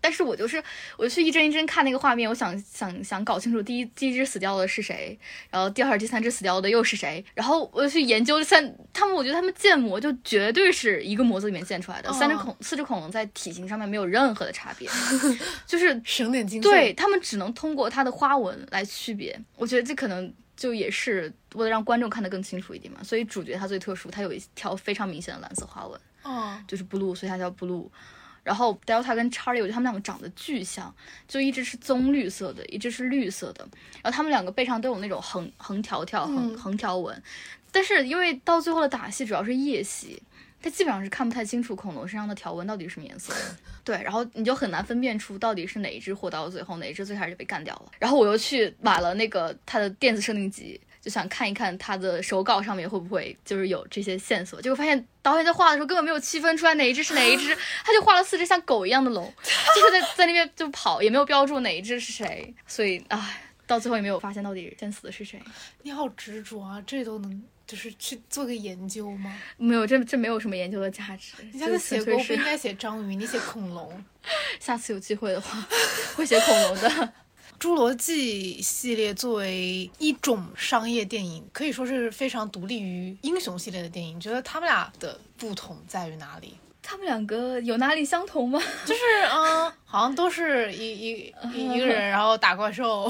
但是我就是，我就去一帧一帧看那个画面，我想想想搞清楚第一第一只死掉的是谁，然后第二、第三只死掉的又是谁，然后我就去研究三他们，我觉得他们建模就绝对是一个模子里面建出来的，三只恐四只恐龙在体型上面没有任何的差别，就是 省点精对他们只能通过它的花纹来区别，我觉得这可能就也是为了让观众看得更清楚一点嘛，所以主角它最特殊，它有一条非常明显的蓝色花纹，哦，就是 blue，所以它叫 blue。然后 Delta 跟 Charlie，我觉得他们两个长得巨像，就一只是棕绿色的，一只是绿色的。然后他们两个背上都有那种横横条条、横横条纹。但是因为到最后的打戏主要是夜戏，它基本上是看不太清楚恐龙身上的条纹到底是什么颜色。对，然后你就很难分辨出到底是哪一只活到了最后，哪一只最开始就被干掉了。然后我又去买了那个它的电子设定集。就想看一看他的手稿上面会不会就是有这些线索，结果发现导演在画的时候根本没有区分出来哪一只是哪一只，他就画了四只像狗一样的龙，就是在在那边就跑，也没有标注哪一只是谁，所以唉，到最后也没有发现到底先死的是谁。你好执着啊，这都能就是去做个研究吗？没有，这这没有什么研究的价值。你下次写狗不应该写章鱼，你写恐龙。下次有机会的话，会写恐龙的。侏罗纪系列作为一种商业电影，可以说是非常独立于英雄系列的电影。你觉得他们俩的不同在于哪里？他们两个有哪里相同吗？就是嗯，好像都是一一一个人，然后打怪兽。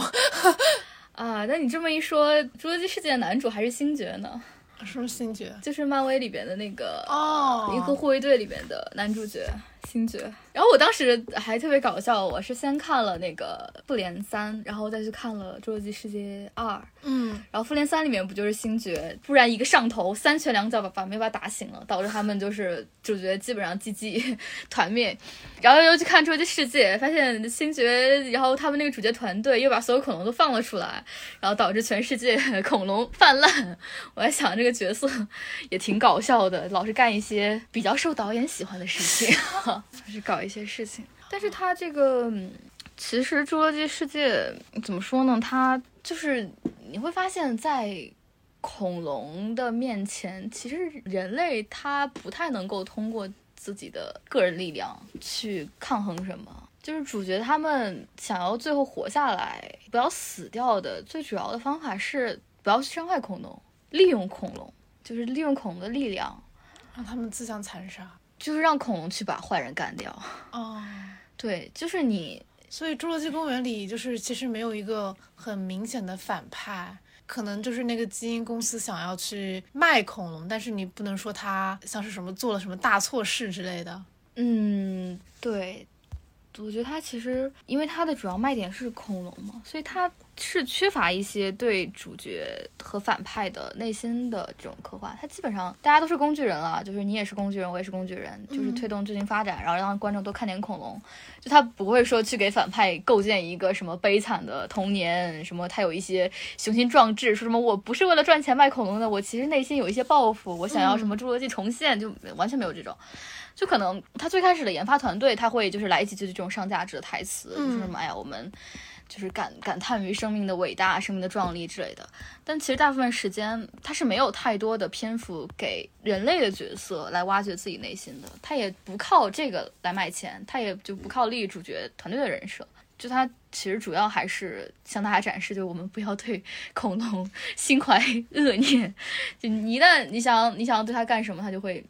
啊，那你这么一说，《侏罗纪世界》的男主还是星爵呢？什么星爵？就是漫威里边的那个哦，银河护卫队里边的男主角。星爵，然后我当时还特别搞笑，我是先看了那个复联三，然后再去看了侏罗纪世界二，嗯，然后复联三里面不就是星爵突然一个上头，三拳两脚把把灭霸打醒了，导致他们就是主角基本上 GG 团灭，然后又去看侏罗纪世界，发现星爵，然后他们那个主角团队又把所有恐龙都放了出来，然后导致全世界恐龙泛滥，我在想这个角色也挺搞笑的，老是干一些比较受导演喜欢的事情。就是搞一些事情，但是它这个其实《侏罗纪世界》怎么说呢？它就是你会发现在恐龙的面前，其实人类他不太能够通过自己的个人力量去抗衡什么。就是主角他们想要最后活下来，不要死掉的最主要的方法是不要去伤害恐龙，利用恐龙，就是利用恐龙的力量，让他们自相残杀。就是让恐龙去把坏人干掉哦，对，就是你，所以《侏罗纪公园》里就是其实没有一个很明显的反派，可能就是那个基因公司想要去卖恐龙，但是你不能说他像是什么做了什么大错事之类的。嗯，对，我觉得它其实因为它的主要卖点是恐龙嘛，所以它。是缺乏一些对主角和反派的内心的这种刻画，他基本上大家都是工具人了，就是你也是工具人，我也是工具人，就是推动剧情发展，然后让观众多看点恐龙。就他不会说去给反派构建一个什么悲惨的童年，什么他有一些雄心壮志，说什么我不是为了赚钱卖恐龙的，我其实内心有一些抱负，我想要什么侏罗纪重现，就完全没有这种。就可能他最开始的研发团队他会就是来几句这种上价值的台词，就是什么哎呀我们。就是感感叹于生命的伟大、生命的壮丽之类的，但其实大部分时间他是没有太多的篇幅给人类的角色来挖掘自己内心的，他也不靠这个来卖钱，他也就不靠立主角团队的人设，就他其实主要还是向大家展示，就我们不要对恐龙 心怀恶念，就你一旦你想你想要对他干什么，他就会。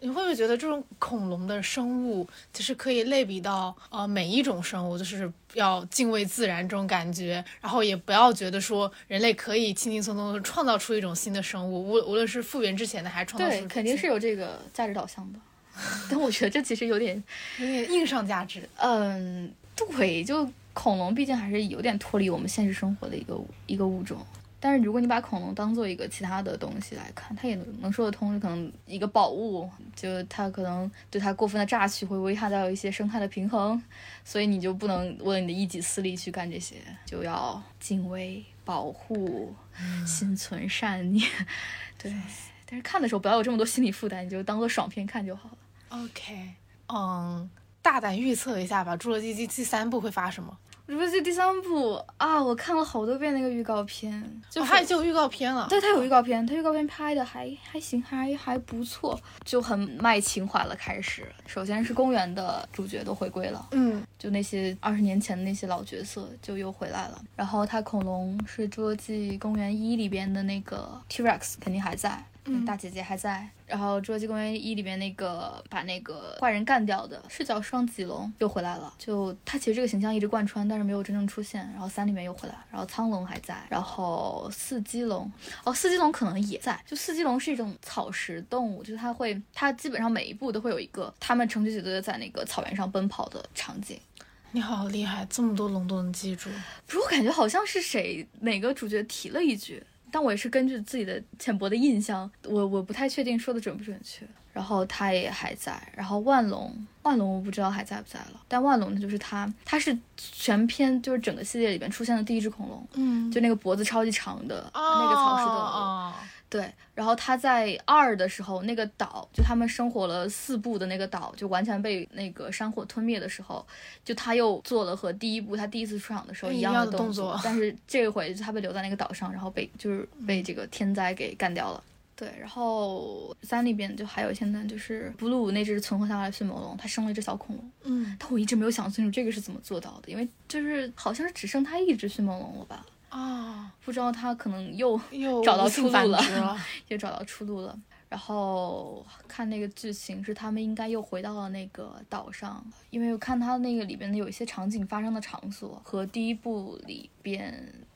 你会不会觉得这种恐龙的生物其实可以类比到呃每一种生物，就是要敬畏自然这种感觉，然后也不要觉得说人类可以轻轻松松的创造出一种新的生物，无无论是复原之前的还是创造出对，肯定是有这个价值导向的。但我觉得这其实有点，有点硬上价值。嗯，对，就恐龙毕竟还是有点脱离我们现实生活的一个一个物种。但是如果你把恐龙当做一个其他的东西来看，它也能说得通，可能一个宝物，就它可能对它过分的榨取会危害到一些生态的平衡，所以你就不能为了你的一己私利去干这些，就要敬畏、保护、心存善念。对，但是看的时候不要有这么多心理负担，你就当做爽片看就好了。OK，嗯，大胆预测一下吧，《侏罗纪》第第三部会发什么？《侏罗纪》第三部啊，我看了好多遍那个预告片，就哦，它已经有预告片了。对，它有预告片，它预告片拍的还还行，还还不错，就很卖情怀了。开始，首先是公园的主角都回归了，嗯，就那些二十年前的那些老角色就又回来了。然后它恐龙是《侏罗纪公园一》里边的那个 T-Rex 肯定还在，嗯大姐姐还在。然后《侏罗纪公园一》里面那个把那个坏人干掉的是叫双脊龙又回来了，就他其实这个形象一直贯穿，但是没有真正出现。然后三里面又回来，然后苍龙还在，然后四脊龙哦，四脊龙可能也在。就四脊龙是一种草食动物，就是它会，它基本上每一步都会有一个他们成群结队的在那个草原上奔跑的场景。你好厉害，这么多龙都能记住。不是，我感觉好像是谁哪个主角提了一句，但我也是根据自己的浅薄的印象，我我不太确定说的准不准确。然后他也还在，然后万龙，万龙我不知道还在不在了，但万龙呢就是他，他是全篇就是整个系列里边出现的第一只恐龙，嗯，就那个脖子超级长的、那个草食动物。哦对，然后他在二的时候，那个岛就他们生活了四部的那个岛，就完全被那个山火吞灭的时候，就他又做了和第一部他第一次出场的时候一样样的动动作，但是这回他被留在那个岛上，然后被就是被这个天灾给干掉了。对，然后三里边就还有现在就是布鲁那只存活下来的迅猛龙，它生了一只小恐龙，嗯。但我一直没有想清楚这个是怎么做到的，因为就是好像是只剩它一只迅猛龙了吧，啊，不知道他可能又又找到出路了了。又找到出路了。然后看那个剧情是他们应该又回到了那个岛上，因为我看他那个里边的有一些场景发生的场所和第一部里边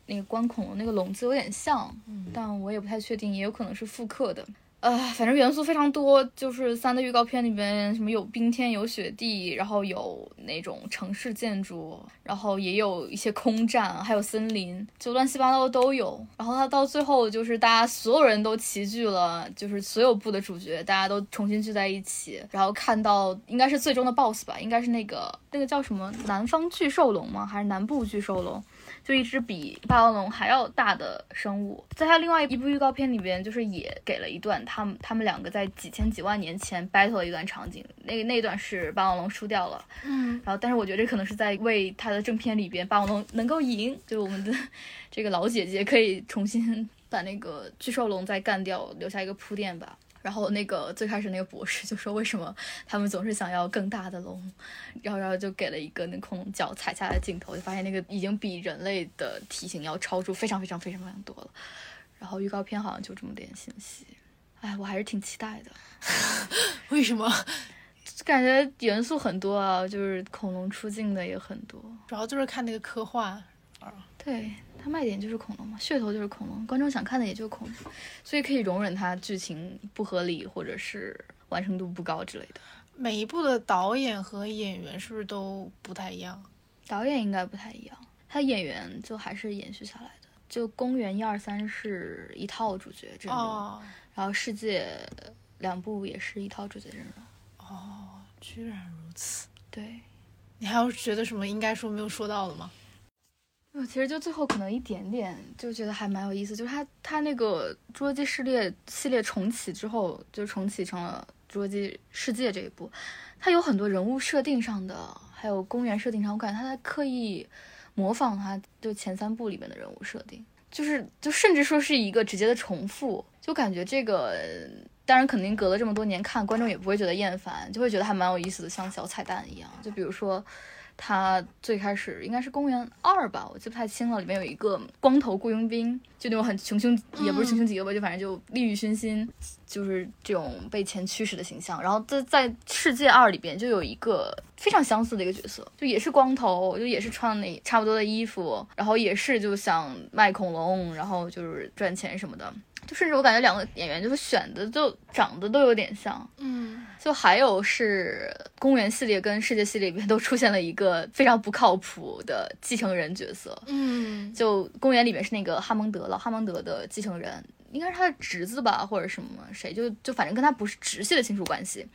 那个关恐龙那个笼子有点像，但我也不太确定，也有可能是复刻的。呃，反正元素非常多，就是三的预告片里边什么有冰天有雪地，然后有那种城市建筑，然后也有一些空战，还有森林，就乱七八糟的都有。然后它到最后就是大家所有人都齐聚了，就是所有部的主角大家都重新聚在一起，然后看到应该是最终的 BOSS 吧，应该是那个那个叫什么南方巨兽龙吗？还是南部巨兽龙？就一只比霸王龙还要大的生物，在它另外一部预告片里边，就是也给了一段他们他们两个在几千几万年前 battle 的一段场景，那个那段是霸王龙输掉了，嗯，然后但是我觉得这可能是在为它的正片里边霸王龙能够赢，就我们的这个老姐姐可以重新把那个巨兽龙再干掉，留下一个铺垫吧。然后那个最开始那个博士就说，为什么他们总是想要更大的龙，然后然后就给了一个那恐龙脚踩下来的镜头，就发现那个已经比人类的体型要超出非常非常非常非常多了。然后预告片好像就这么点信息，哎，我还是挺期待的，为什么？感觉元素很多啊，就是恐龙出镜的也很多。主要就是看那个科幻。对，它卖点就是恐龙嘛，噱头就是恐龙，观众想看的也就是恐龙，所以可以容忍它剧情不合理或者是完成度不高之类的。每一部的导演和演员是不是都不太一样？导演应该不太一样，他演员就还是延续下来的。就公园一二三是一套主角阵容，哦然后世界两部也是一套主角阵容。哦，居然如此。对，你还有觉得什么应该说没有说到的吗？我其实就最后可能一点点就觉得还蛮有意思，就是他他那个侏罗纪系列系列重启之后，就重启成了侏罗纪世界这一部，它有很多人物设定上的，还有公园设定上，我感觉他在刻意模仿他就前三部里面的人物设定，就是就甚至说是一个直接的重复，就感觉这个。当然，肯定隔了这么多年看，观众也不会觉得厌烦，就会觉得还蛮有意思的，像小彩蛋一样。就比如说，他最开始应该是公元二吧，我记不太清了。里面有一个光头雇佣兵，就那种很穷凶，也不是穷凶极恶吧，就反正就利欲熏心，就是这种被钱驱使的形象。然后在在世界二里边就有一个非常相似的一个角色，就也是光头，就也是穿那差不多的衣服，然后也是就想卖恐龙，然后就是赚钱什么的。就甚至我感觉两个演员就是选的就长得都有点像，嗯，就还有是公园系列跟世界系列里面都出现了一个非常不靠谱的继承人角色，嗯，就公园里面是那个哈蒙德，老哈蒙德的继承人，应该是他的侄子吧，或者什么谁，就就反正跟他不是直系的亲属关系。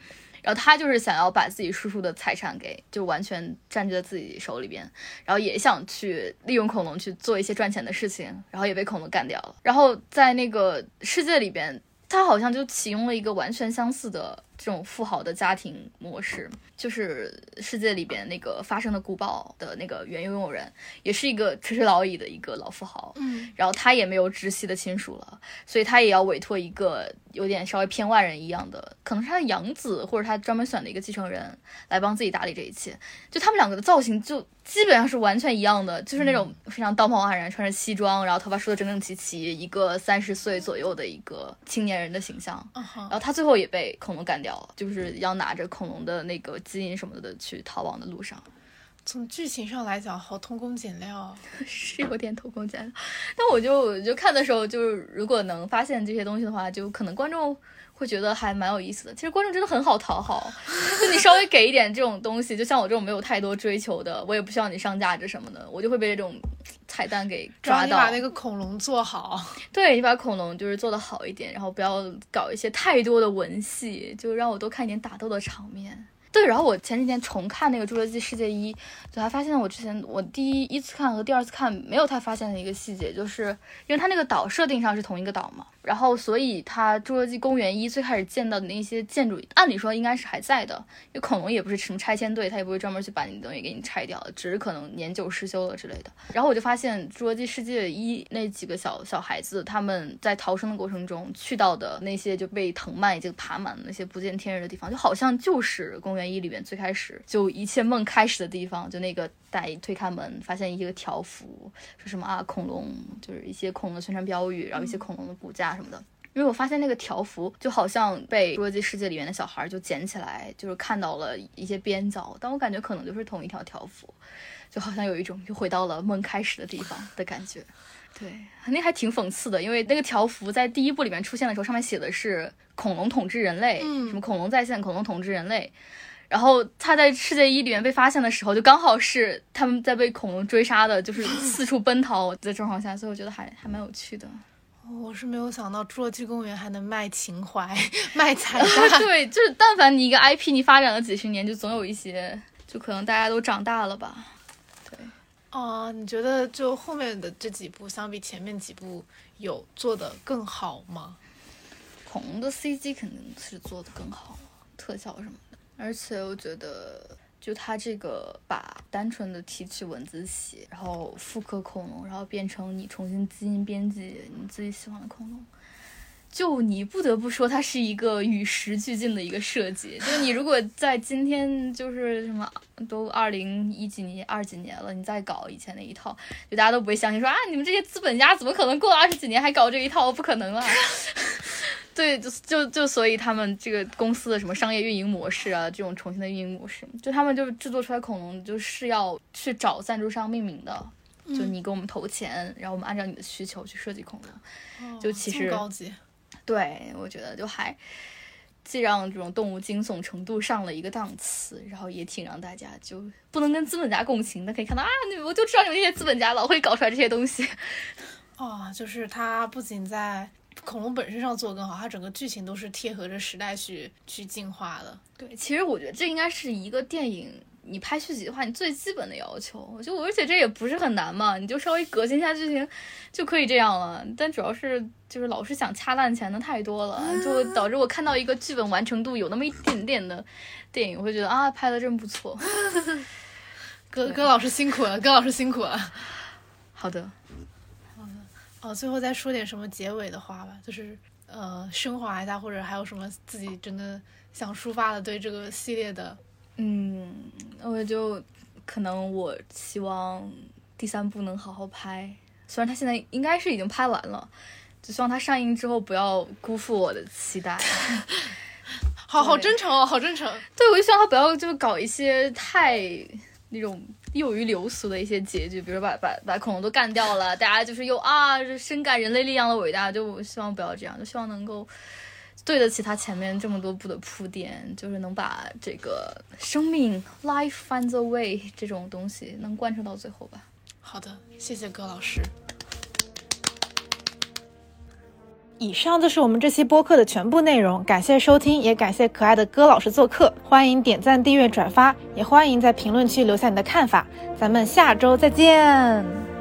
然后他就是想要把自己叔叔的财产给就完全占据在自己手里边，然后也想去利用恐龙去做一些赚钱的事情，然后也被恐龙干掉了。然后在那个世界里边，他好像就启用了一个完全相似的这种富豪的家庭模式，就是世界里边那个发生的古堡的那个原拥有人，也是一个垂垂老矣的一个老富豪。嗯，然后他也没有直系的亲属了，所以他也要委托一个有点稍微偏外人一样的，可能是他的养子或者他专门选的一个继承人来帮自己打理这一切。就他们两个的造型就基本上是完全一样的，就是那种非常道貌岸然，穿着西装，然后头发梳得整整齐齐，一个三十岁左右的一个青年人的形象。然，后他最后也被恐龙干掉了，就是要拿着恐龙的那个基因什么的去逃亡的路上。从剧情上来讲，好偷工减料啊。是有点偷工减料，但我就我就看的时候，就是如果能发现这些东西的话，就可能观众会觉得还蛮有意思的。其实观众真的很好讨好，就你稍微给一点这种东西，就像我这种没有太多追求的，我也不需要你上价值什么的，我就会被这种彩蛋给抓到。你把那个恐龙做好，对你把恐龙就是做的好一点，然后不要搞一些太多的文戏，就让我多看一点打斗的场面。对，然后我前几天重看那个《侏罗纪世界一》，就还发现我之前我第一一次看和第二次看没有太发现的一个细节，就是因为它那个岛设定上是同一个岛嘛，然后所以它《侏罗纪公园一》最开始见到的那些建筑，按理说应该是还在的，因为恐龙也不是什么拆迁队，它也不会专门去把你的东西给你拆掉，只是可能年久失修了之类的。然后我就发现《侏罗纪世界一》那几个小小孩子，他们在逃生的过程中去到的那些就被藤蔓已经爬满了那些不见天日的地方，就好像就是公园一里面最开始就一切梦开始的地方，就那个大一推开门，发现一个条幅，说什么啊恐龙，就是一些恐龙的宣传标语，然后一些恐龙的骨架什么的。因为我发现那个条幅就好像被《侏罗纪世界》里面的小孩就捡起来，就是看到了一些边角，但我感觉可能就是同一条条幅，就好像有一种又回到了梦开始的地方的感觉。对，那还挺讽刺的，因为那个条幅在第一部里面出现的时候，上面写的是恐龙统治人类，嗯什么恐龙在线，恐龙统治人类。然后他在世界一里面被发现的时候，就刚好是他们在被恐龙追杀的，就是四处奔逃的状况下，所以我觉得还还蛮有趣的。我是没有想到《侏罗纪公园》还能卖情怀、卖彩蛋。对，就是但凡你一个 IP 你发展了几十年，就总有一些，就可能大家都长大了吧。对，啊、你觉得就后面的这几部相比前面几部有做的更好吗？恐龙的 CG 肯定是做的更好，特效什么的。而且我觉得，就它这个把单纯的提取文字写，然后复刻恐龙，然后变成你重新基因编辑你自己喜欢的恐龙。就你不得不说，它是一个与时俱进的一个设计。就你如果在今天，就是什么都二零一几年、二几年了，你再搞以前那一套，就大家都不会相信说啊，你们这些资本家怎么可能过了二十几年还搞这一套？不可能啦！对，就就就所以他们这个公司的什么商业运营模式啊，这种重新的运营模式，就他们就制作出来恐龙就是要去找赞助商命名的，就你给我们投钱，然后我们按照你的需求去设计恐龙。就其实高级，对，我觉得就还既让这种动物惊悚程度上了一个档次，然后也挺让大家就不能跟资本家共情的，可以看到啊，你我就知道你们这些资本家老会搞出来这些东西。哦，就是它不仅在恐龙本身上做得更好，它整个剧情都是贴合着时代去去进化的。对，其实我觉得这应该是一个电影，你拍续集的话，你最基本的要求。我就而且这也不是很难嘛，你就稍微革新一下剧情就可以这样了。但主要是就是老是想掐烂钱的太多了，就导致我看到一个剧本完成度有那么一点点的电影，我会觉得啊，拍的真不错。葛葛老师辛苦了，葛老师辛苦了。好的好的，哦，最后再说点什么结尾的话吧，就是呃升华一下，或者还有什么自己真的想抒发的对这个系列的。嗯，我就可能我希望第三部能好好拍，虽然他现在应该是已经拍完了，就希望他上映之后不要辜负我的期待。好好真诚哦，好真诚。对，我就希望他不要就搞一些太那种囿于流俗的一些结局，比如把把把恐龙都干掉了，大家就是又啊深感人类力量的伟大，就希望不要这样，就希望能够对得起他前面这么多部的铺垫，就是能把这个生命 life finds a way 这种东西能贯彻到最后吧。好的，谢谢葛老师。以上就是我们这期播客的全部内容，感谢收听，也感谢可爱的戈老师做客。欢迎点赞、订阅、转发，也欢迎在评论区留下你的看法。咱们下周再见。